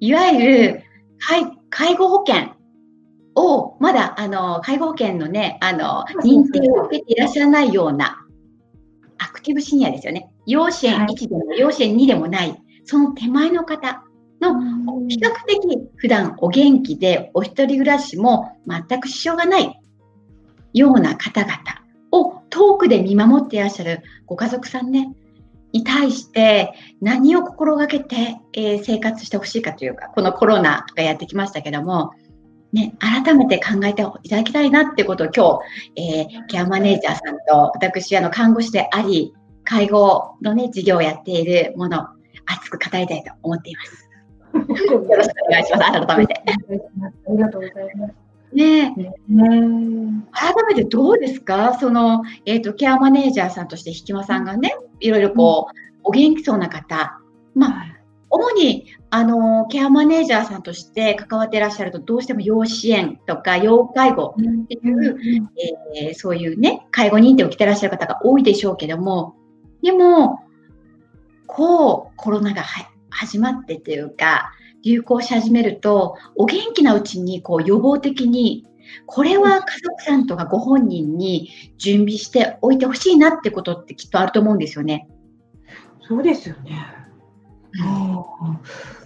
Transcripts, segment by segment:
いわゆる介介護保険を、まだ、あの、介護保険のね、あの、認定を受けていらっしゃらないような、アクティブシニアですよね。養子縁1でも、養子縁2でもない、その手前の方の、比較的普段お元気で、お一人暮らしも全く支障がないような方々を遠くで見守っていらっしゃるご家族さんね、に対して何を心がけて、えー、生活してほしいかというか、このコロナがやってきましたけども、ね、改めて考えていただきたいなってことを今日、えー、ケアマネージャーさんと私、あの、看護師であり、介護のね、事業をやっているもの、熱く語りたいと思っています。よろしくお願いします。改めて。ありがとうございます。ね。ね改めてどうですか？その、えっ、ー、と、ケアマネージャーさんとして、ひきまさんがね、いろいろこう、うん、お元気そうな方、まあ、主に、あの、ケアマネージャーさんとして関わっていらっしゃると、どうしても養子縁とか、要介護っていう、うん、えー、そういうね、介護認定を着てらっしゃる方が多いでしょうけども、でも、こう、コロナが始まってというか、流行し始めると、お元気なうちにこう予防的に、これは家族さんとかご本人に準備しておいてほしいなってことってきっとあると思うんですよね。そうですよね。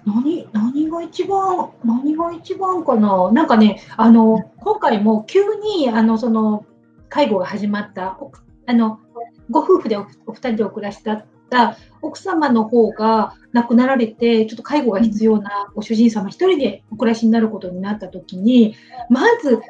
何何が一番何が一番かななんかねあの今回も急にあのその介護が始まったあのご夫婦でおお二人でお暮らしだった奥様の方が亡くなられて、ちょっと介護が必要なご主人様一人でお暮らしになることになった時に、まず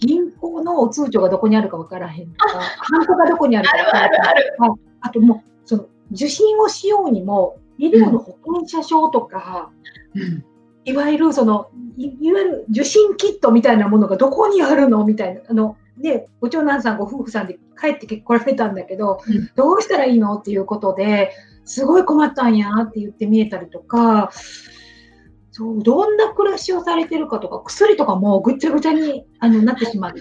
銀行の通帳がどこにあるか分からへんとか、ハンコがどこにあるか分からへんとか、あともう、その受診をしようにも、医療の保険者証とか、うん、いわゆるそのい、いわゆる受診キットみたいなものがどこにあるのみたいな、あので、ご長男さん、ご夫婦さんで帰ってこられたんだけど、うん、どうしたらいいの？っていうことで、すごい困ったんやって言って見えたりとか、そう、どんな暮らしをされてるかとか、薬とかもぐちゃぐちゃにあのなってしまう。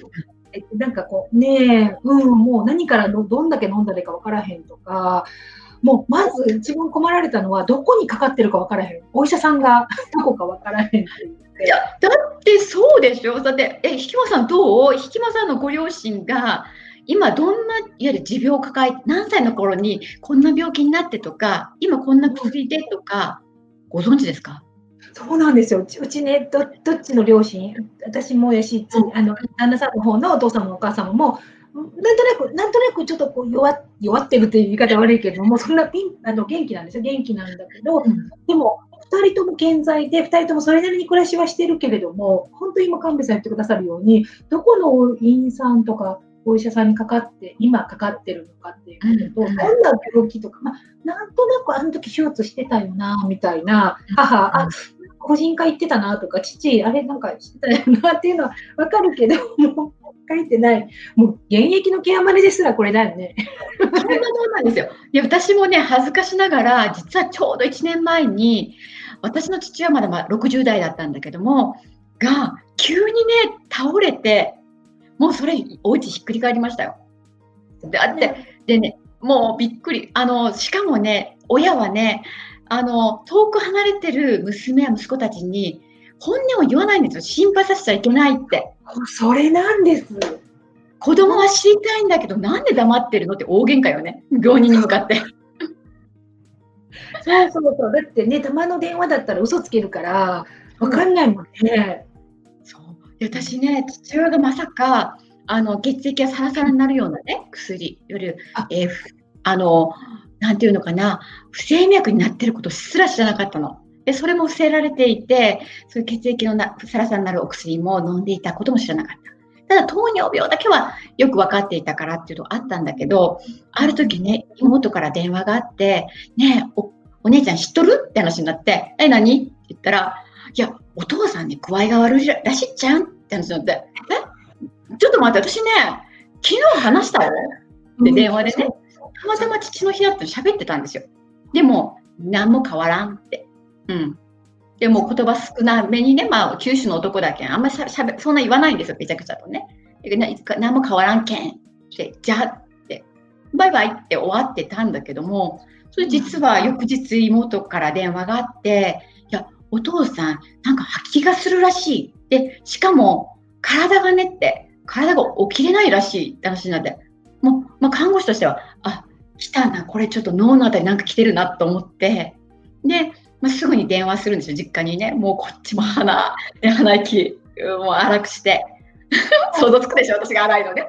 なんかこう、ねえ、うん、もう何からのどんだけ飲んだらいいか分からへんとか、もうまず一番困られたのは、どこにかかってるか分からへん。お医者さんが どこか分からへんっていや、だってそうでしょ？だって、え、ひきまさんどう？ひきまさんのご両親が、今どんないわゆる持病を抱え何歳の頃にこんな病気になってとか今こんな薬でとかご存知ですか？そうなんですよ。うちねど、どっちの両親、私もやし、あの旦那さんの方のお父様もお母様も、なんとなく、なんとなくちょっとこう弱弱ってるっていう言い方悪いけども、そんなピンあの元気なんですよ。元気なんだけど、うん、でも、2人とも健在で、2人ともそれなりに暮らしはしてるけれども、本当に今、神戸さん言ってくださるように、どこの院さんとか、お医者さんにかかって、今かかってるのかっていうことと、どんな病気とか、まあ、なんとなくあの時手術してたよな、みたいな、母、あ、個人科行ってたなとか、父、あれなんかしてたよなっていうのはわかるけど、もう書いてない。もう現役のケアマネですらこれだよね。そんなもんなんですよ。いや、私もね、恥ずかしながら、実はちょうど1年前に、私の父はまだまだ60代だったんだけども、が、急にね、倒れて、もうそれ、お家ひっくり返りましたよ。だって、でね、もうびっくり。あの、しかもね、親はね、あの、遠く離れてる娘や息子たちに、本音を言わないんですよ。心配させちゃいけないって。それなんです。子供は知りたいんだけど、なんで黙ってるのって大喧嘩よね。病人に向かって。そうそうそう。だってね、たまの電話だったら嘘つけるから、わかんないもんね。私ね、父親がまさか、あの血液がサラサラになるようなね、薬、より、えー、あの、なんていうのかな、不整脈になってることすら知らなかったの。で、それも伏せられていて、そういう血液のなサラサラになるお薬も飲んでいたことも知らなかった。ただ、糖尿病だけはよく分かっていたからっていうのがあったんだけど、ある時ね、妹から電話があって、ねお姉ちゃん知っとる？って話になって、え、何？って言ったら、いや、お父さんに具合が悪いらしいじゃんって話になって、え？ちょっと待って、私ね、昨日話したよ。って電話でね、たまたま父の日だって喋ってたんですよ。でも、何も変わらんって。うん。でも言葉少なめにね、まあ、九州の男だけん、あんまりしゃべそんな言わないんですよ、めちゃくちゃとね。何も変わらんけんって、じゃあって、バイバイって終わってたんだけども、それ実は翌日妹から電話があって、お父さん、なんか吐き気がするらしい。で、しかも、体がねって、体が起きれないらしいって話になって、もう、まあ、看護師としては、あ、来たな、これちょっと脳のあたりなんか来てるなと思って、で、まあ、すぐに電話するんですよ、実家にね。もうこっちも鼻、鼻息、もう荒くして。想像つくでしょ、私が荒いのね。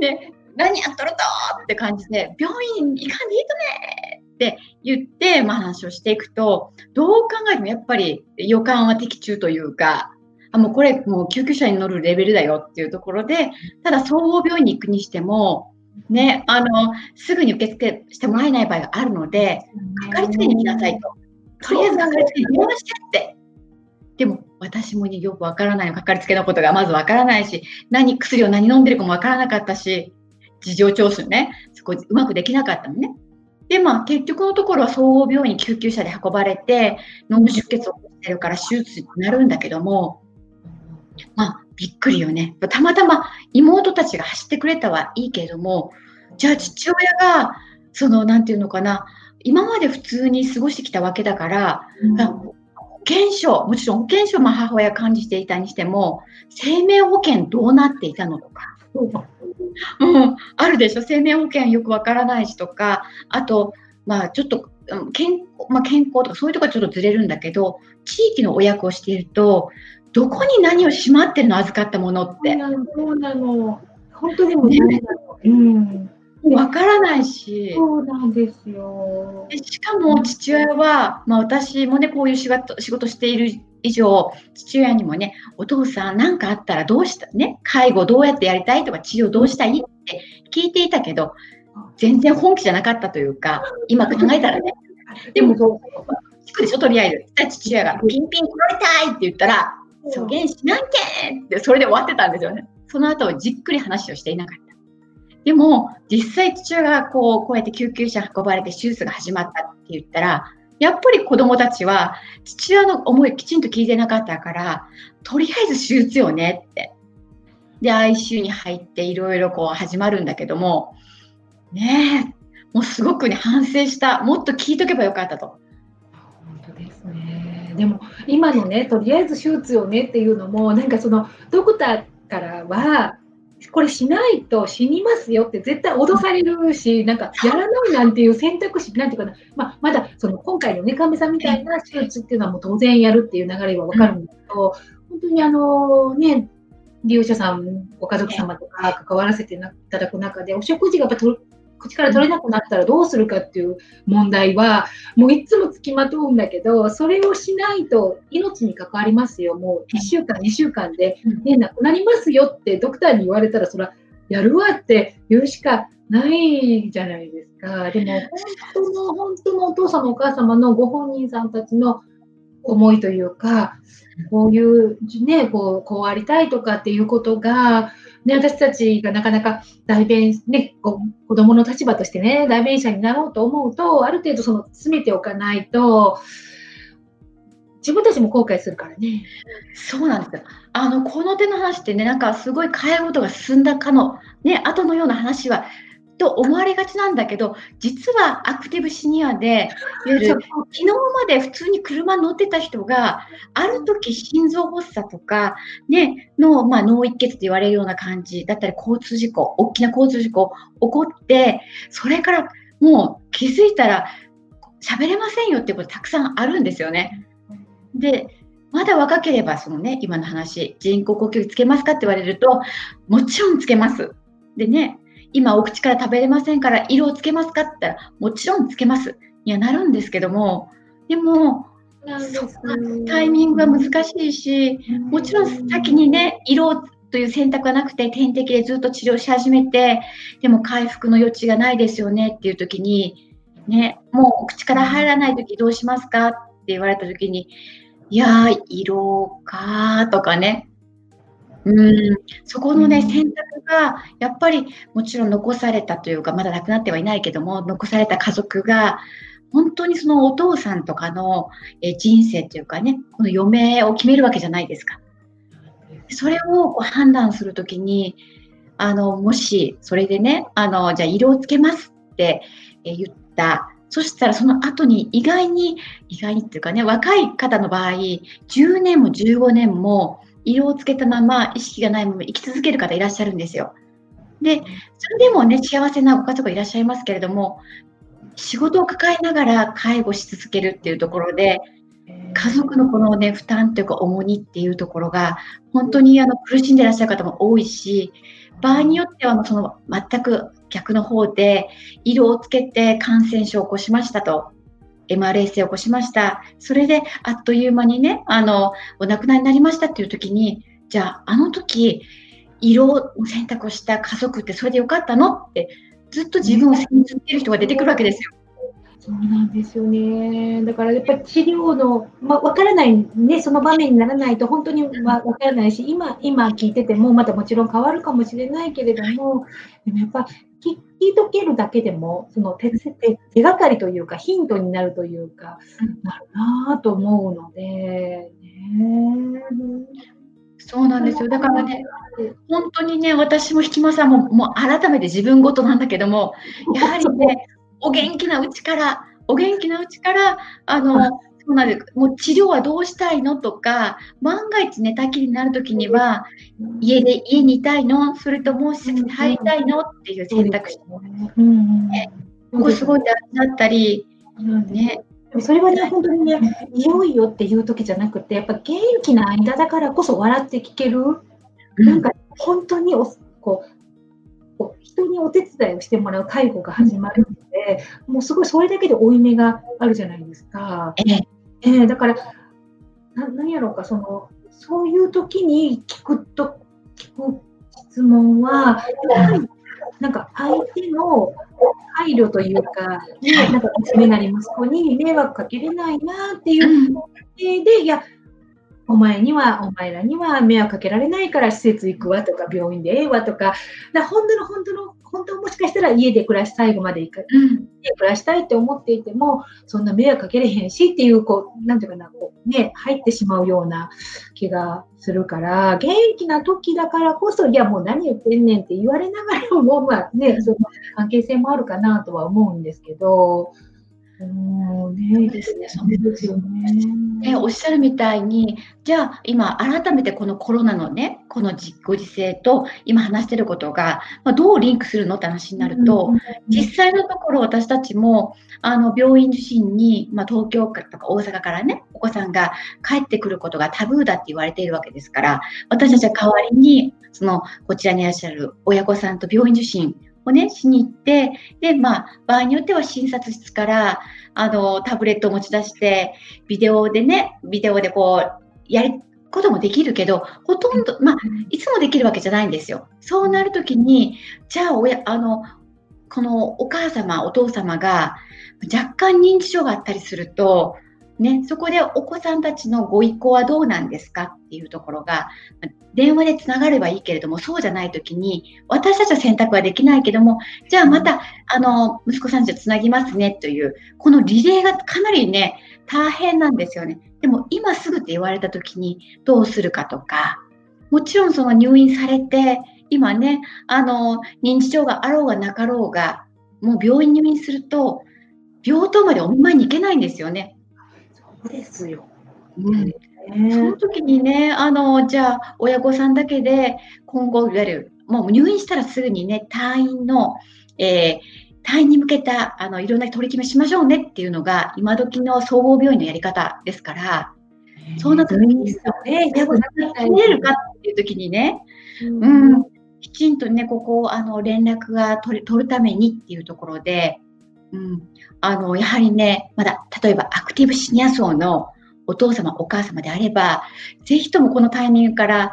で、何やっとるとって感じで、病院行かんでいいとねって言って、まあ、話をしていくと、どう考えてもやっぱり予感は的中というか、あもうこれもう救急車に乗るレベルだよっていうところで、ただ総合病院に行くにしても、ね、あの、すぐに受付してもらえない場合があるので、かかりつけに来なさいと。とりあえずかかりつけに電話してって。でも私もねよくわからないかかりつけのことがまずわからないし、何、薬を何飲んでるかもわからなかったし、事情聴取ね、そこうまくできなかったのね。で、まあ結局のところは総合病院に救急車で運ばれて、脳出血を起こしてるから手術になるんだけども、まあびっくりよね。たまたま妹たちが走ってくれたはいいけれども、じゃあ父親が、その、なんていうのかな、今まで普通に過ごしてきたわけだから、うん、保険証、もちろん保険証も母親感じていたにしても、生命保険どうなっていたのとか、うん、あるでしょ、生命保険よくわからないしとか、あと、まあ、ちょっと健,、まあ、健康とかそういうところはちょっとずれるんだけど、地域のお役をしていると、どこに何をしまってるの預かったものって。そうなの。本当にもね、うん。わからないし。そうなんですよ。しかも父親は、まあ私もね、こういう仕事仕事している以上、父親にもね、お父さん何かあったらどうしたね、介護どうやってやりたいとか治療どうしたい？って聞いていたけど、全然本気じゃなかったというか、今考えたらね。でも、聞くでしょ、とりあえず。父親がピンピン来られたいって言ったら、そげんしなんけってそれで終わってたんですよね。その後じっくり話をしていなかった。でも、実際父親がこう、こうやって救急車運ばれて手術が始まったって言ったら、やっぱり子供たちは父親の思いきちんと聞いてなかったから、とりあえず手術よねって。で、ICU に入っていろいろこう始まるんだけども、ねえ、もうすごくね、反省した。もっと聞いとけばよかったと。本当ですね。でも、今のね、とりあえず手術よねっていうのも、なんかその、ドクターからは、これしないと死にますよって絶対脅されるし、なんかやらないなんていう選択肢、なんていうかな、まあ、まだその今回のね、かみさんみたいな手術っていうのはもう当然やるっていう流れは分かるんだけど、本当にあのね、利用者さん、ご家族様とか関わらせていただく中で、お食事がやっぱ口から取れなくなったらどうするかっていう問題は、もういつもつきまとうんだけど、それをしないと命に関わりますよ。もう1週間、2週間で、ね、亡くなりますよってドクターに言われたら、それはやるわって言うしかないじゃないですか。でも、本当の、本当のお父様、お母様のご本人さんたちの思いというか、こういうね、こう、こうありたいとかっていうことが、ね、私たちがなかなか代弁、ね、こ子供の立場としてね、代弁者になろうと思うと、ある程度その詰めておかないと、自分たちも後悔するからね。そうなんですよ。あの、この手の話ってね、なんかすごい介護とか進んだかの、ね、後のような話はと思われがちなんだけど、実はアクティブシニアで、昨日まで普通に車乗ってた人が、ある時心臓発作とか、ね、の、まあ、脳一血と言われるような感じだったり、交通事故、大きな交通事故起こって、それからもう気づいたら喋れませんよってことたくさんあるんですよね。で、まだ若ければ、そのね、今の話、人工呼吸器つけますかって言われると、もちろんつけます。でね、今お口から食べれませんから色をつけますかって言ったらもちろんつけます。にはなるんですけどもでもタイミングは難しいしもちろん先にね色という選択はなくて点滴でずっと治療し始めてでも回復の余地がないですよねっていう時にねもう口から入らない時どうしますかって言われた時にいやー色かとかねうん、そこのね、選択がやっぱりもちろん残されたというか、まだ亡くなってはいないけども、残された家族が、本当にそのお父さんとかの、え人生というかね、この余命を決めるわけじゃないですか。それをこう判断するときに、あの、もし、それでね、あの、じゃあ、色をつけますって言った。そしたらその後に意外に、意外にっていうかね、若い方の場合、10年も15年も色をつけたまま意識がないまま生き続ける方いらっしゃるんですよ。で、それでもね、幸せなご家族いらっしゃいますけれども、仕事を抱えながら介護し続けるっていうところで、家族のこのね、負担というか重荷っていうところが、本当にあの苦しんでいらっしゃる方も多いし、場合によってはその全く逆の方で、色をつけて感染症を起こしましたと。MRSA を起こしました。それであっという間にね、あの、お亡くなりになりましたっていう時に、じゃあ、あの時、色を選択をした家族ってそれでよかったのってずっと自分を責め続ける人が出てくるわけですよ。そうなんですよね。だからやっぱり治療の、まあ、分からない、ね、その場面にならないと本当に分からないし、今、今聞いてても、またもちろん変わるかもしれないけれども、でもやっぱ聞いとけるだけでも、その手手手がかりというか、ヒントになるというか、なるなと思うので、ね。そうなんですよ。だからね、本当にね、私もひきまさんも、もう改めて自分ごとなんだけども、やはりね、お元気なうちから、お元気なうちから、あの、そうなんです。もう治療はどうしたいのとか、万が一寝たきりになるときには、家で、家にいたいの？それとも施設に入りたいの？っていう選択肢。ね、ここすごい大事だったり、ね、それはね、本当にね、いよいよっていう時じゃなくて、やっぱ元気な間だからこそ笑って聞ける、うん、なんか本当におこうこう人にお手伝いをしてもらう介護が始まるので、うん、もうすごいそれだけで負い目があるじゃないですか。ええー、だから、な何やろうか、その、そういう時に聞くと、聞く質問は、やはりなんか相手の配慮というか、ね、なんか娘なり息子に迷惑かけれないなっていうで、いや、お前には、お前らには迷惑かけられないから施設行くわとか、病院でええわとか、だ本当の本当の本当もしかしたら家で暮らし、最後まで行く、うん、家暮らしたいって思っていても、そんな迷惑かけれへんしっていう、こう、なんていうかな、こう、ね、入ってしまうような気がするから、元気な時だからこそ、いや、もう何言ってんねんって言われながらも、まあね、その関係性もあるかなとは思うんですけど、うんね、ですね。そうですよね。ね、おっしゃるみたいに、じゃあ今改めてこのコロナのね、このご時世と今話してることが、まあ、どうリンクするのって話になると、実際のところ私たちもあの病院受診に、まあ、東京とか大阪からね、お子さんが帰ってくることがタブーだって言われているわけですから、私たちは代わりに、そのこちらにいらっしゃる親御さんと病院受診をね、しに行って、で、まあ、場合によっては診察室から、あの、タブレットを持ち出して、ビデオでね、ビデオでこう、やることもできるけど、ほとんど、まあ、いつもできるわけじゃないんですよ。そうなるときに、じゃあ、親、あの、このお母様、お父様が若干認知症があったりすると、ね、そこでお子さんたちのご意向はどうなんですかっていうところが、電話でつながればいいけれども、そうじゃないときに、私たちは選択はできないけども、じゃあまた、あの、息子さんじゃつなぎますねという、このリレーがかなりね、大変なんですよね。でも、今すぐって言われたときに、どうするかとか、もちろんその入院されて、今ね、あの、認知症があろうがなかろうが、もう病院入院すると、病棟までお見舞いに行けないんですよね。そうですよ。うん、その時にね、あの、じゃあ、親御さんだけで、今後、いわゆる、もう入院したらすぐにね、退院の、えー、退院に向けた、あの、いろんな取り決めしましょうねっていうのが、今時の総合病院のやり方ですから、そうなった時に、ね、じゃあ、決めるかっていう時にね、うん、うん、きちんとね、ここ、あの、連絡が取る取るためにっていうところで、うん、あの、やはりね、まだ、例えばアクティブシニア層のお父様、お母様であれば、ぜひともこのタイミングから、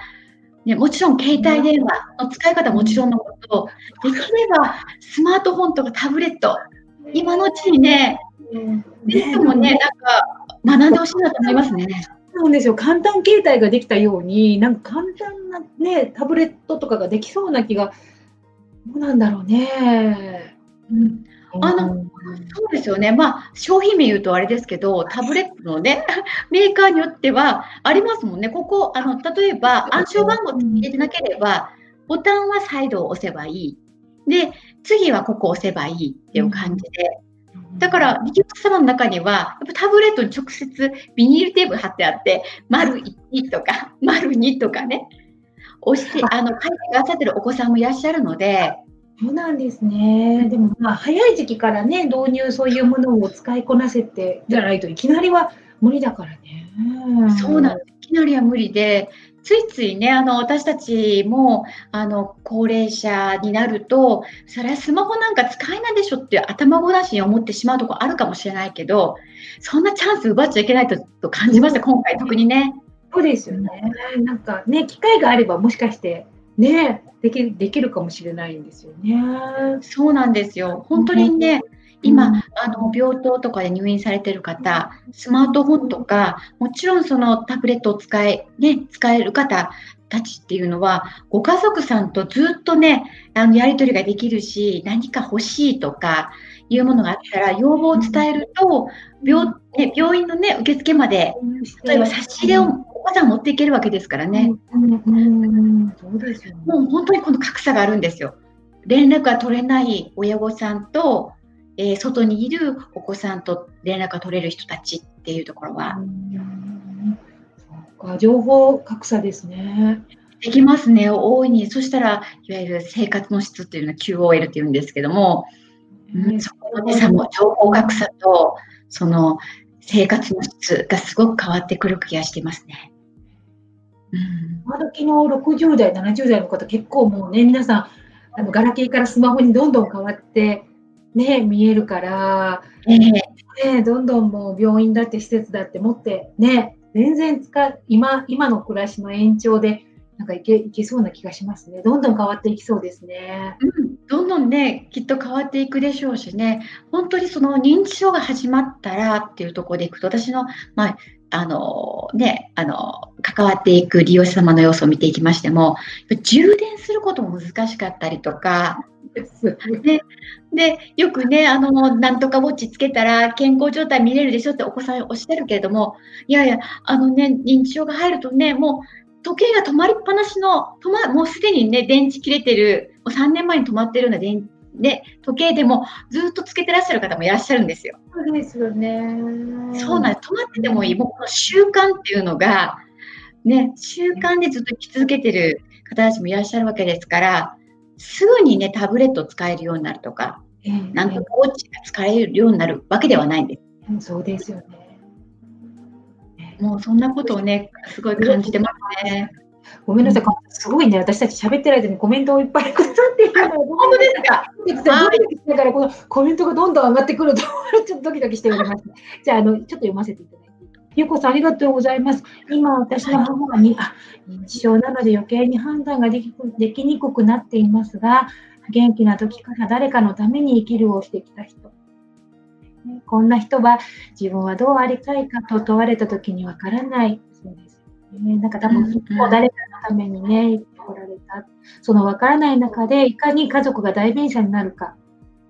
ね、もちろん携帯電話の使い方もちろんのこと、できればスマートフォンとかタブレット、今のうちにね、ぜひともね、なんか学んでほしいなと思いますね。そうですよ。簡単携帯ができたように、なんか簡単なね、タブレットとかができそうな気が、どうなんだろうね。うんあの、そうですよね。まあ、商品名言うとあれですけど、タブレットのね、メーカーによってはありますもんね。ここ、あの、例えば暗証番号入れてなければ、ボタンは再度押せばいい。で、次はここ押せばいいっていう感じで、だから、リキュッ様の中には、やっぱタブレットに直接ビニールテープ貼ってあって、丸1とか、丸2とかね、押して、あの、書いてくださってるお子さんもいらっしゃるので、そうなんですね。でも、まあ、早い時期からね、導入、そういうものを使いこなせてじゃないといきなりは無理だからね。そうなんです。いきなりは無理で、ついついね、あの、私たちも、あの、高齢者になると、それはスマホなんか使えないでしょって頭ごなしに思ってしまうところあるかもしれないけど、そんなチャンス奪っちゃいけないとと感じました、今回特にね。そうですよね。なんかね、機会があればもしかして、ね、できできるかもしれないんですよね。そうなんですよ。本当にね、今、あの病棟とかで入院されてる方、スマートフォンとか、もちろんそのタブレットを使え、ね、使える方たちっていうのは、ご家族さんとずっとね、あのやり取りができるし、何か欲しいとかいうものがあったら、要望を伝えると、病ね、病院の、ね、受付まで、例えば差し入れをお子さん持っていけるわけですからね。もう本当にこの格差があるんですよ。連絡が取れない親御さんと、えー、外にいるお子さんと連絡が取れる人たちっていうところは。そうか。情報格差ですね。できますね、大いに。そしたら、いわゆる生活の質っていうのは QOL っていうんですけども、うん、そこの、ね、差も情報格差と、その生活の質がすごく変わってくる気がしてますね。うん、今時の60代、70代の方、結構もうね、皆さん、あのガラケーからスマホにどんどん変わってね、見えるから、えー、ね、どんどんもう病院だって施設だって持って、ね、全然使今今の暮らしの延長でなんかいけいけそうな気がしますね。どんどん変わっていきそうですね。うん、どんどんね、きっと変わっていくでしょうしね、本当にその認知症が始まったらっていうところでいくと、私の、まあ、あのね、あの、関わっていく利用者様の要素を見ていきましても、充電することも難しかったりとか、ででよくね、あの、なんとかウォッチつけたら健康状態見れるでしょってお子さんおっしゃるけれども、いやいや、あのね、認知症が入るとね、もう時計が止まりっぱなしの、止まもうすでにね、電池切れてる、もう3年前に止まってるような電で時計でもずっとつけてらっしゃる方もいらっしゃるんですよ。そうですよね。そうなんです。止まっててもいい。もうこの習慣っていうのが、ね、習慣でずっと生き続けてる方たちもいらっしゃるわけですから、すぐにね、タブレットを使えるようになるとか、えー、なんとかウォッチが使えるようになるわけではないんです。そうですよね。もうそんなことをね、すごい感じてますね。ごめんなさい、すごいね、私たち喋ってる間にコメントをいっぱいくださっているの本当ですか。だからこのコメントがどんどん上がってくると、ちょっとドキドキしております。じゃあ、あの、ちょっと読ませていただいて。ゆうこさん、ありがとうございます。今、私の母はに、あ、認知症なので余計に判断ができできにくくなっていますが、元気な時から誰かのために生きるをしてきた人。こんな人は自分はどうありたいかと問われた時にわからない。そうですね。なんか多分、誰かのためにね、生きてこられた。そのわからない中で、いかに家族が代弁者になるか。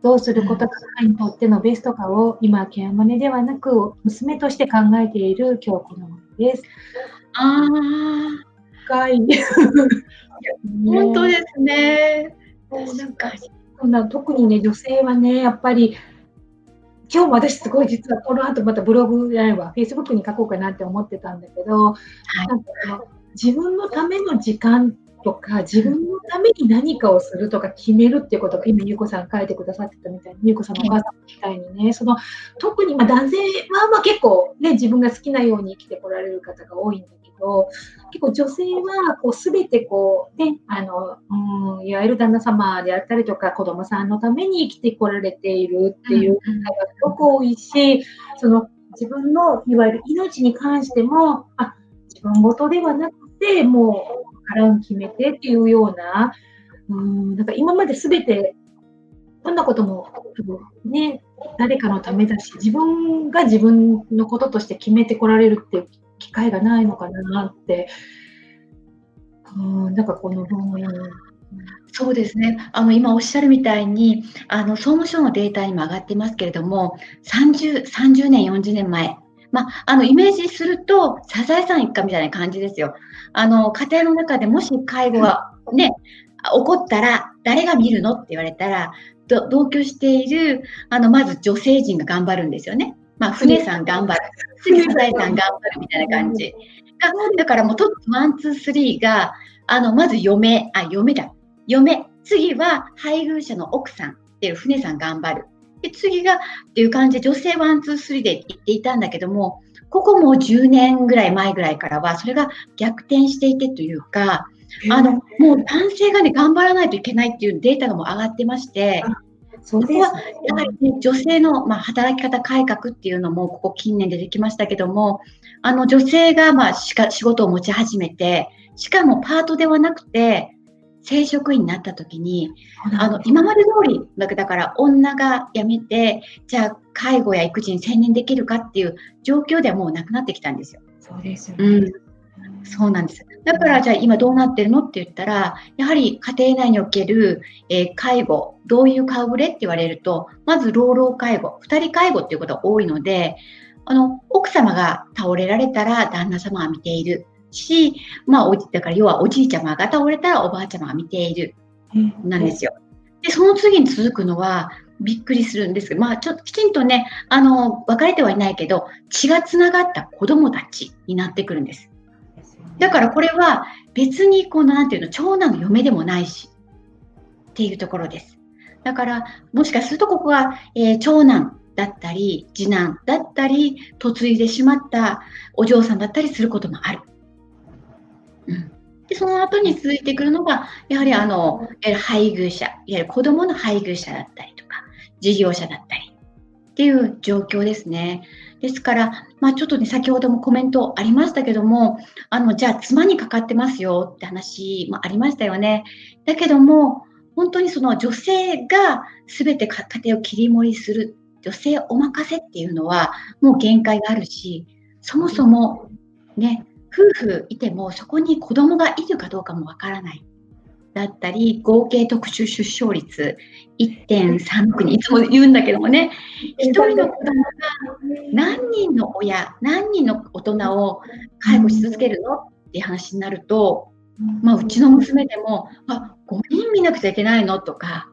どうすることが彼にとってのベストかを今、ケアマネではなく、娘として考えている今日このものです。ああ。深い。本当ですね。なんかそんな特にね、女性はね、やっぱり、今日も私すごい実はこの後またブログやれば、フェイスブックに書こうかなって思ってたんだけど、はい、なんか自分のための時間とか、自分のために何かをするとか決めるっていうことが、今、ゆうこさん書いてくださってたみたいに、ゆうこさんのお母さんみたいにね、その特にま男性はまあ結構ね、自分が好きなように生きてこられる方が多いんだけど、結構女性はこう全てこう、ね、あの、うん、いわゆる旦那様であったりとか、子供さんのために生きてこられているっていう方がすごく多いし、その自分のいわゆる命に関しても、あ自分事ではなくて、もう腹を決めてっていうような、うん、なんか今まで全て、どんなこともね、誰かのためだし、自分が自分のこととして決めてこられるっていう機会がないのかなって、うん、なんかこの、そうですね。あの今おっしゃるみたいに、あの総務省のデータにも上がってますけれども、30, 30年、40年前まあ、あのイメージするとサザエさん一家みたいな感じですよ。あの家庭の中でもし介護がね起こったら誰が見るのって言われたら同居している、あの、まず女性陣が頑張るんですよね。まあ、フネさん頑張る。次、サザエさん頑張るみたいな感じ。がだからもう top one、two、three が、あの、まず嫁、あ、嫁だ。嫁。次は配偶者の奥さんっていうフネさん頑張る。で、次がっていう感じで女性 one、two、three で言っていたんだけども、ここも10年ぐらい前ぐらいからは、それが逆転していてというか、あの、もう男性がね、頑張らないといけないっていうデータがもう上がってまして、そこはやはり、ね、女性の、まあ、働き方改革っていうのもここ近年出てきましたけども、あの女性がまあしか仕事を持ち始めて、しかもパートではなくて、正職員になった時に、あの今まで通りだから女が辞めてじゃあ介護や育児に専念できるかっていう状況ではもうなくなってきたんですよ。そうですよね、うんそうなんです。だから、じゃあ今どうなってるのって言ったら、やはり家庭内における、えー、介護、どういう顔ぶれって言われると、まず老老介護、2人介護っていうことが多いので、あの、奥様が倒れられたら旦那様は見ているし、まあ、おだから要はおじいちゃまが倒れたらおばあちゃまが見ている、なんですよ。で、その次に続くのは、びっくりするんですけど、まあ、ちょっときちんとね、あの、別れてはいないけど、血がつながった子供たちになってくるんです。だからこれは別にこのなんていうの長男の嫁でもないしっていうところです。だからもしかするとここが、えー、長男だったり次男だったり嫁いでしまったお嬢さんだったりすることもある。うん、でその後に続いてくるのがやはりあの配偶者いわゆる子供の配偶者だったりとか事業者だったりっていう状況ですね。ですから、まあ、ちょっとね、先ほどもコメントありましたけども、あの、じゃあ妻にかかってますよって話もありましたよね。だけども、本当にその女性が全て家庭を切り盛りする、女性お任せっていうのはもう限界があるし、そもそもね、夫婦いてもそこに子供がいるかどうかもわからない。だったり、合計特殊出生率1.36にいつも言うんだけどもね、1人の子供が何人の親、何人の大人を介護し続けるの？って話になると、まあ、うちの娘でも、あ、5人見なくちゃいけないの？とか、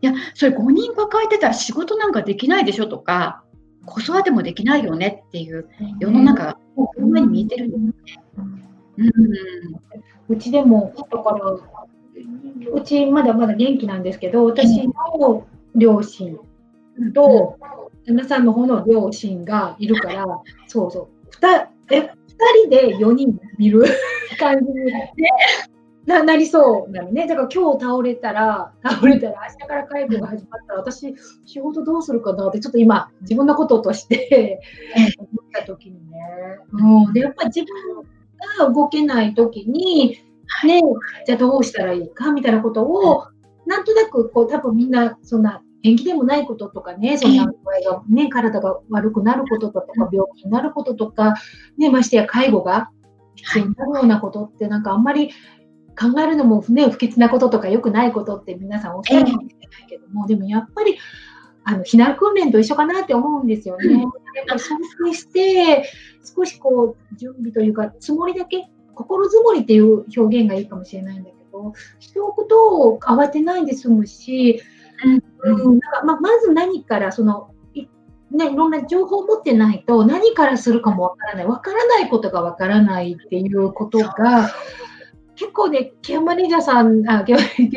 いや、それ5人抱えてたら仕事なんかできないでしょ？とか、子育てもできないよね？っていう世の中がもうこんなに見えてるんですね。うん、うちでも、だから、うちまだまだ元気なんですけど、私の両親と、旦那さんの方の両親がいるから、そうそう、2, え2人で4人見る 感じにななりそうなのね。だから今日倒れたら、倒れたら、明日から介護が始まったら、私、仕事どうするかなって、ちょっと今、自分のこととして思った時にね。うん、で、やっぱり自分が動けない時に、ね、じゃあどうしたらいいかみたいなことを、なんとなくこう多分みんなそんな縁起でもないこととかね、そんな具合が、ね、体が悪くなることとか、病気になることとか、ね、ましてや介護が必要になるようなことって、なんかあんまり考えるのも、ね、不吉なこととか良くないことって皆さんおっしゃるかもしれないけども、でもやっぱりあの避難訓練と一緒かなって思うんですよね。やっぱりそうして、少しこう準備というか、つもりだけ心づもりっていう表現がいいかもしれないんだけど、しておくと慌てないで済むし、うん。うん、なんかままず何からそのね、いろんな情報を持ってないと何からするかもわからない、わからないことがわからないっていうことが、結構ね、ケアマネージャーさん、あケ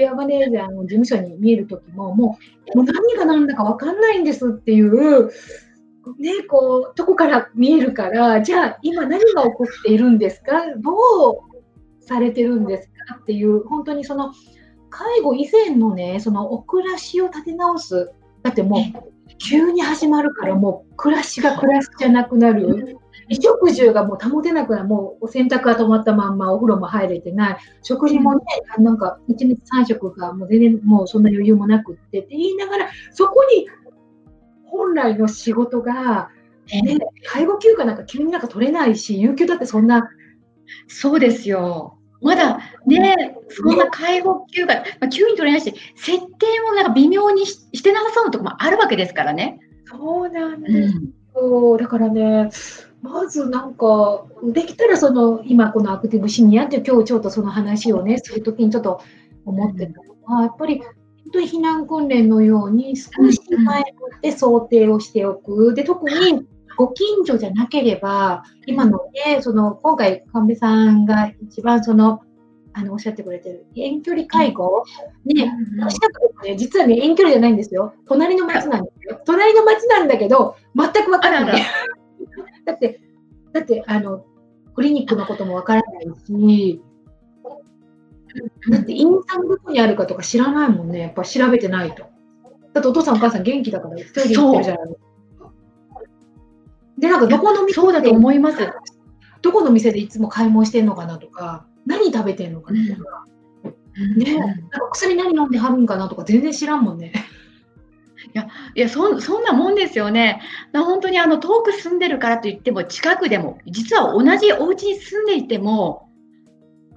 アマネージャーの事務所に見えるときも、もうもう何が何だかわかんないんですっていうね、こう、とこから見えるから、じゃあ今何が起こっているんですか？どうされてるんですか？っていう、本当にその、介護以前のね、そのお暮らしを立て直す。だってもう、急に始まるからもう暮らしが暮らしじゃなくなる。衣食住がもう保てなくなる。もう洗濯が止まったまんまお風呂も入れてない。食事もね、なんか1日3食がもう全然もうそんな余裕もなくってって言いながら、そこに本来の仕事が、ね、介護休暇なんか急になんか取れないし、有給だってそんな。そうですよ。まだね、そんな介護休暇、まあ、急に取れないし、設定もなんか微妙にしてなさそうなところもあるわけですからね。そうなんですよ。うん、だからね、まずなんか、できたらその、今このアクティブシニアって今日ちょっとその話をね、するときにちょっと思ってたのは、やっぱり本当に避難訓練のように少し前もって想定をしておく。で、特にご近所じゃなければ、今のね、その今回、神戸さんが一番その、あのおっしゃってくれてる遠距離介護、ね、私ね、実はね、遠距離じゃないんですよ。隣の町なんですよ。隣の町なんだけど、全くわからない。だって、だって、あの、クリニックのこともわからないし、だってインターどこにあるかとか知らないもんね、やっぱ調べてないと。だってお父さんお母さん元気だから一人で行ってるじゃないでなんかどこの店そうだと思います。どこの店でいつも買い物してんのかなとか、何食べてんのかなとか。うん、ね、なんか薬何飲んではるんかなとか全然知らんもんね。いや、いやそそんなもんですよね。本当にあの遠く住んでるからといっても、近くでも、実は同じお家に住んでいても、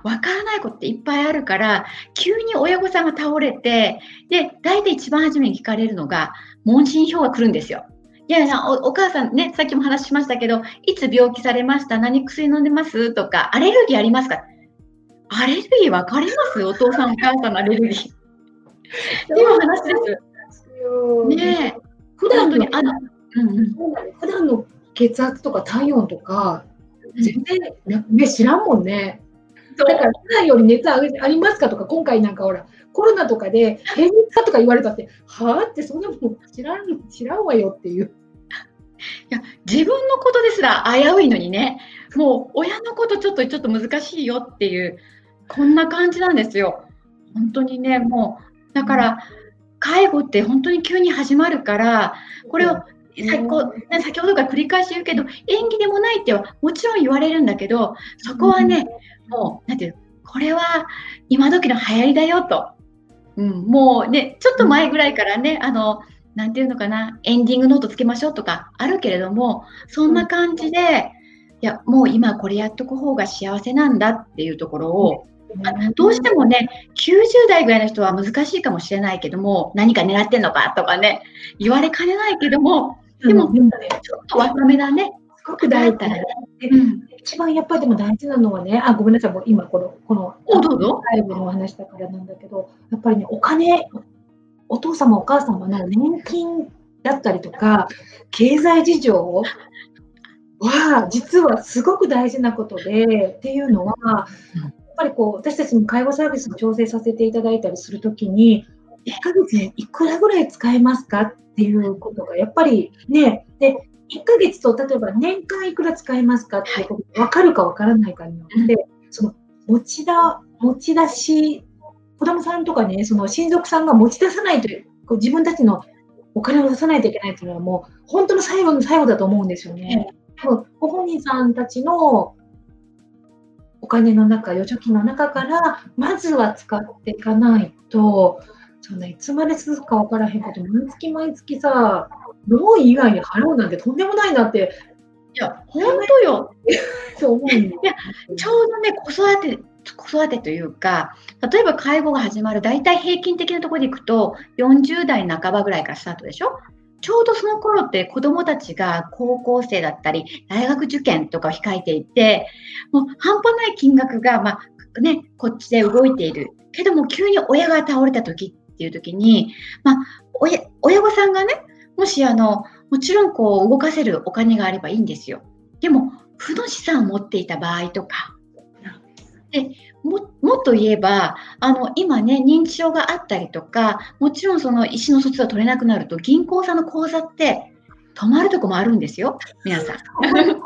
わからないことっていっぱいあるから、急に親御さんが倒れて、で、大体一番初めに聞かれるのが、問診票が来るんですよ。いやいやお、お母さんね、さっきも話しましたけど、いつ病気されました？何薬飲んでます？とか、アレルギーありますか？アレルギー分かります？お父さん、お母さんのアレルギー。っていう話です。ねえ。普段の、あの、うんうん、普段の血圧とか体温とか、全然、ね、知らんもんね。だから普段より熱ありますかとか、今回なんかほら、コロナとかで平熱かとか言われたって、はあってそんなもん知らん、知らんわよっていう。いや自分のことですら危ういのにね、もう親のことちょっとちょっと難しいよっていう、こんな感じなんですよ。本当にね、もう、だから、介護って本当に急に始まるから、これを先ほどから繰り返し言うけど、演技でもないってはもちろん言われるんだけど、そこはね、もう、なんていうこれは今時の流行りだよと。うん、もうね、ちょっと前ぐらいからね、あの、なんていうのかな、エンディングノートつけましょうとかあるけれども、そんな感じで、いや、もう今これやっとく方が幸せなんだっていうところを、どうしてもね、90代ぐらいの人は難しいかもしれないけども、何か狙ってんのかとかね、言われかねないけども、でも、ちょっと若めだね。すごく大事だね。うん、一番やっぱりでも大事なのはね、あ、ごめんなさい、もう今この、この、どうぞ。最後のお話だからなんだけど、やっぱりね、お金、お父様、お母様の年金だったりとか、経済事情は、実はすごく大事なことで、っていうのは、やっぱりこう、私たちも介護サービスを調整させていただいたりするときに、1ヶ月にいくらぐらい使えますかっていうことが、やっぱりね、で、1ヶ月と例えば年間いくら使えますかっていうことが分かるか分からないかによって、その持ちだ持ち出し、子供さんとかね、その親族さんが持ち出さないという、こう自分たちのお金を出さないといけないっていうのはもう本当の最後の最後だと思うんですよね。ご本人さんたちのお金の中、預貯金の中から、まずは使っていかないと、そんないつまで続くか分からへんこと、毎月毎月さ、ローン以外に払うなんてとんでもないなって。いや、本当よ。そう思ういや、ちょうどね、子育て、子育てというか、例えば介護が始まる、大体平均的なところでいくと、40代半ばぐらいからスタートでしょ？ちょうどその頃って子供たちが高校生だったり、大学受験とかを控えていて、もう半端ない金額が、まあ、ね、こっちで動いている。けども、急に親が倒れた時っていう時に、まあ、親親御さんがね、もしあの、もちろんこう動かせるお金があればいいんですよ。でも、負の資産を持っていた場合とか、でももっと言えばあの今ね認知症があったりとかもちろんその意思の疎通が取れなくなると銀行さんの口座って止まるとこもあるんですよ。皆さん。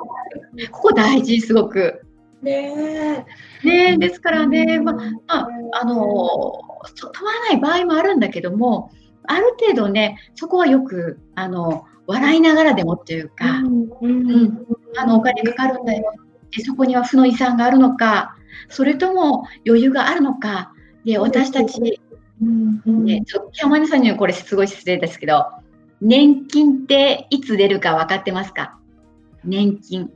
ここ大事すごく。ねねですからね、まあ、あの止まらない場合もあるんだけどもある程度ね、そこはよく、あの、笑いながらでもっていうか、うん、うん、あの、お金かかるんだよ。で、そこには負の遺産があるのか、それとも余裕があるのか、で、私たち、うんうん、ね、ちょっと、山根さんにはこれすごい失礼ですけど、年金っていつ出るか分かってますか？年金。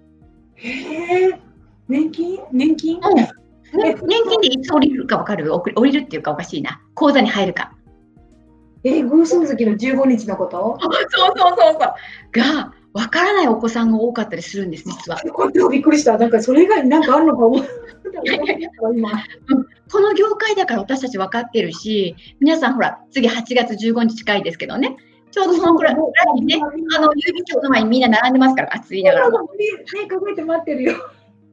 へえ、年金？年金、うん、年金でいつ降りるか分かる？降りるっていうかおかしいな。口座に入るか。えー、偶数月の15日のこと？そうそうそうそう。が、わからないお子さんが多かったりするんです、実は。びっくりした。なんかそれ以外に何かあるのか思う。と この業界だから私たち分かってるし、皆さんほら、次8月15日近いですけどね、ちょうどそのくらいにね、あの、郵便局の前にみんな並んでますから、暑いながら。ね、考えて待ってるよ。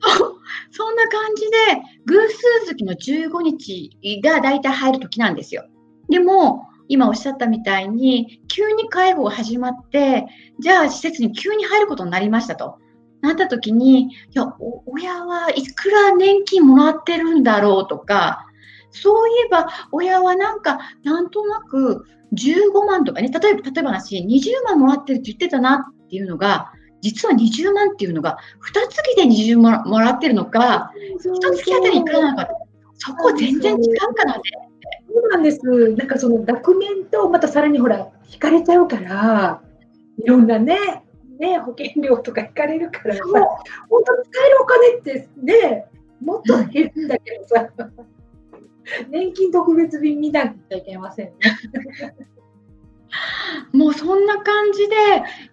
そんな感じで、偶数月の15日が大体入る時なんですよ。でも、今おっしゃったみたいに、急に介護が始まって、じゃあ施設に急に入ることになりましたと。なった時に、いや、親はいくら年金もらってるんだろうとか、そういえば親はなんか、なんとなく15万とかね、例えば、例えば話、20万もらってるって言ってたなっていうのが、実は20万っていうのが、2月で20万もらってるのか、1月あたりいくらなのか、そこ全然違うからね。そうなんです。なんかその額面とまたさらにほら、引かれちゃうから、いろんなね、ね、保険料とか引かれるからさ、本当使えるお金ってね、もっと減るんだけどさ、年金特別便見なきゃいけませんね。もうそんな感じで、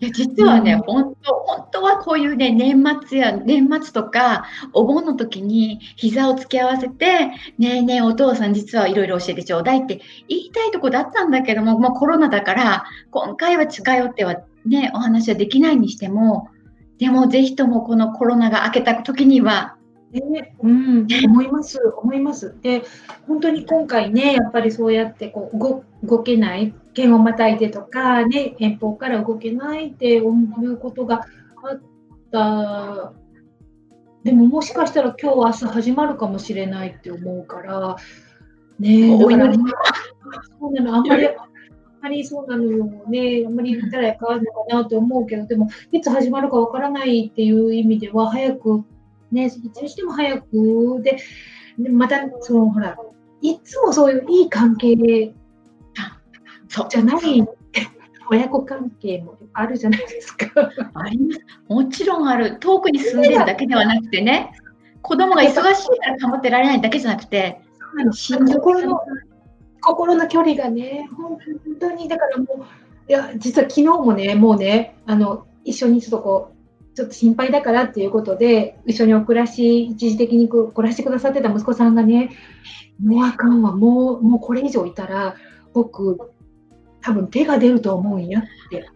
いや実はね、うん、本当、本当はこういうね、年末や、年末とか、お盆の時に膝を突き合わせて、ねえねえ、お父さん実はいろいろ教えてちょうだいって言いたいとこだったんだけども、もうコロナだから、今回は近寄ってはね、お話はできないにしても、でもぜひともこのコロナが明けた時には、ね、うん、思います、思います。で、本当に今回ね、やっぱりそうやってこう動動けない、県をまたいでとか、ね、遠方から動けないって思うことがあった。でももしかしたら今日明日始まるかもしれないって思うから、ね、だからそうなの、あんまり まりそうなのよね、あんまり言ったら変わるのかなと思うけど、でも、いつ始まるかわからないっていう意味では、早く、ね、いつにしても早く、で、でまた、その、ほら、いつもそういういい関係そうじゃない、親子関係もあるじゃないですか。あります。もちろんある。遠くに住んでるだけではなくてね、子供が忙しいから保ってられないだけじゃなくて、心の心の距離がね、本当に、だからもう、いや、実は昨日もね、もうね、あの、一緒にちょっとこう、ちょっと心配だからっていうことで、一緒にお暮らし、一時的に暮らしてくださってた息子さんがね、もうあかんわ、もう、もうこれ以上いたら、僕、多分手が出ると思うんやって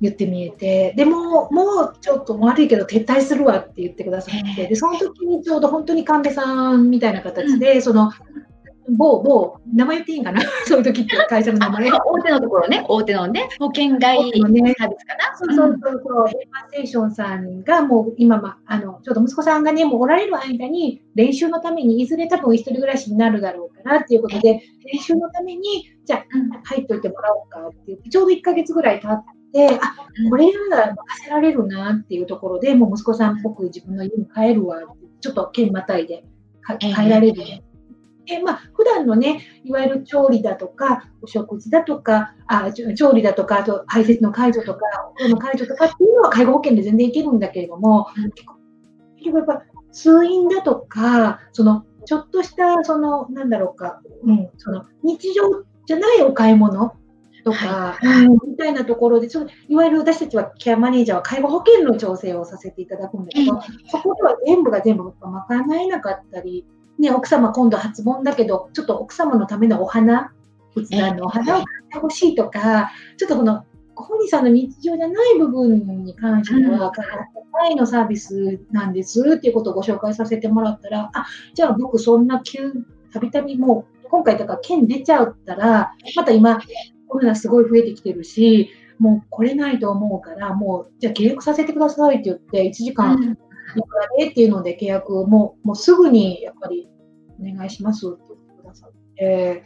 言ってみえて、でも、もうちょっと悪いけど撤退するわって言ってくださって、で、その時にちょうど本当に神戸さんみたいな形で、その、某、某、名前言っていいんかな？そういう時って会社の名前。大手のところね、大手のね、保険外のね、サービスかな。そうそうそう。そう、ヘ、マステーションさんがもう今、ま、あの、ちょっと息子さんがね、もうおられる間に、練習のために、いずれ多分一人暮らしになるだろうからっていうことで、練習のために、じゃあ、入っといてもらおうかって言って、ちょうど1ヶ月ぐらい経って、あ、これなら任せられるなっていうところで、もう息子さんっぽく自分の家に帰るわちょっと県またいで帰られる。でまあ普段のね、いわゆる調理だとか、お食事だとか、あ調理だとか、あと排泄の介助とか、お風呂の介助とかっていうのは介護保険で全然いけるんだけれども、うん、結局やっぱ通院だとか、そのちょっとしたそのなんだろうか、うん、その日常じゃないお買い物とか、はい、みたいなところで、そのいわゆる私たちはケアマネージャーは介護保険の調整をさせていただくんだけど、そこでは全部が全部賄えなかったり、ね、奥様今度初盆だけど、ちょっと奥様のためのお花、仏壇のお花を買ってほしいとか、ちょっとこの、ご本人さんの日常じゃない部分に関しては、愛のサービスなんですっていうことをご紹介させてもらったら、あ、じゃあ僕そんな急、たびたびもう、今回とか県出ちゃったら、また今、コロナすごい増えてきてるし、もう来れないと思うから、もう、じゃあ契約させてくださいって言って、1時間いくらでっていうので契約をもうもうすぐにやっぱりお願いしますって言ってくださって、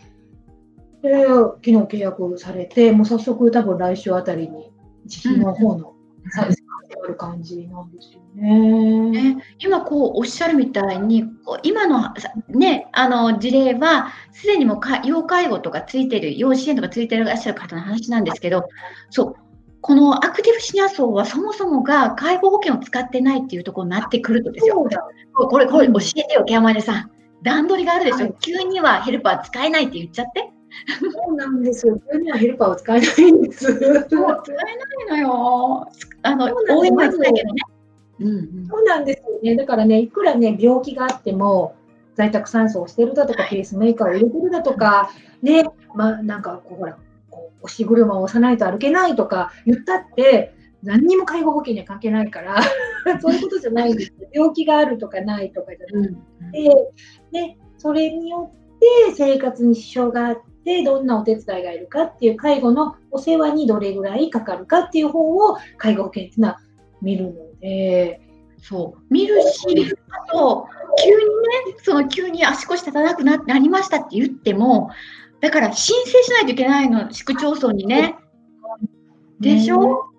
で、昨日契約をされて、もう早速多分来週あたりに自費の方のサービスが始まる感じなんですよね。ね今こうおっしゃるみたいに、今の,、ね、あの事例は、すでにもか要介護とかついてる、要支援とかついてらっしゃる方の話なんですけど、そうこのアクティブシニア層はそもそもが介護保険を使ってないっていうところになってくるとですよ。これ、これ教えてよ、ケアマネさん。段取りがあるでしょ、はい、急にはヘルパー使えないって言っちゃって。そうなんですよ。急にはヘルパーを使えないんです。そう使えないのよ。あの、応援はだけどね。うんうん、そうなんですよね。だからね、いくらね、病気があっても、在宅酸素をしてるだとか、ペースメーカーを入れてるだとか、ね、まあ、なんかこう、ほら、押し車を押さないと歩けないとか言ったって、何にも介護保険には関係ないから そういうことじゃないんですよ。病気があるとかないとかじゃなくて、うん、でそれによって生活に支障があってどんなお手伝いがいるかっていう介護のお世話にどれぐらいかかるかっていう方を介護保険っていうのは見るので。そう見るし、あと、急にね、その急に足腰立たなくなりましたって言っても、だから申請しないといけないの、市区町村にね。でしょ、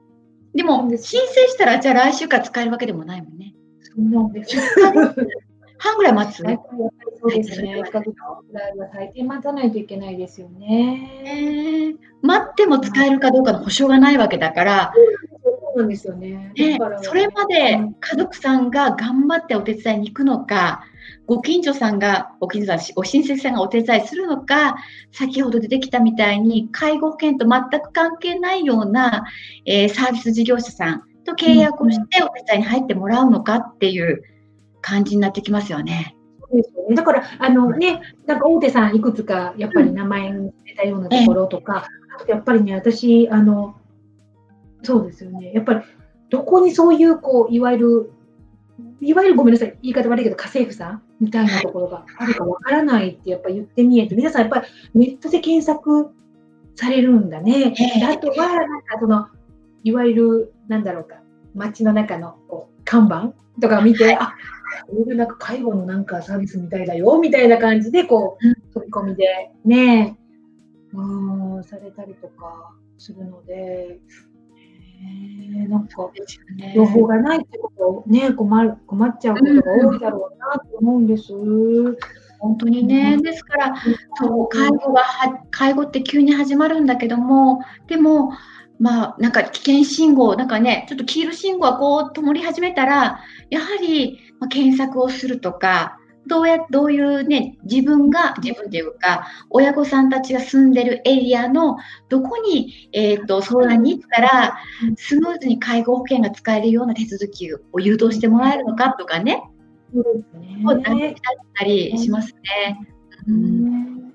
でも、申請したら、じゃあ来週から使えるわけでもないもんね。そうなんです。半ぐらい待つ、ね、そうですね。1ヶ月ぐらいは最低待たないといけないですよね。えー、待っても使えるかどうかの保証がないわけだから、そうなんですよね。ねそれまで家族さんが頑張ってお手伝いに行くのか、ご近所さんが、ご近所さん、ご親戚さんがお手伝いするのか、先ほど出てきたみたいに、介護保険と全く関係ないような、えー、サービス事業者さんと契約をしてお手伝いに入ってもらうのかっていう感じになってきますよね。ですよね。だから、あのね、なんか大手さんいくつかやっぱり名前に出たようなところとか、うん、やっぱりね、私、あの、そうですよね。やっぱり、どこにそういう、こう、いわゆるいわゆるごめんなさい、言い方悪いけど、家政婦さんみたいなところがあるかわからないってやっぱ言ってみえて、皆さんやっぱりネットで検索されるんだね。あとは、なんかその、いわゆる、なんだろうか、街の中のこう看板とか見て、あいうなんか介護のなんかサービスみたいだよみたいな感じで、こう、飛び込みでね、うん、されたりとかするので、ね、なんか、情報がないってことをね、困る困っちゃうことが多いだろうなと思うんです。本当にね、ですから、そう介護が介護って急に始まるんだけども、でも、まあ、なんか危険信号、なんかね、ちょっと黄色信号がこう灯り始めたら、やはり、ま検索をするとか、どうや、どういうね、自分が、自分というか、親御さんたちが住んでるエリアのどこに、えっ、ー、と、相談に行ったら、スムーズに介護保険が使えるような手続きを誘導してもらえるのかとかね、そうですね。だったりしますね。うん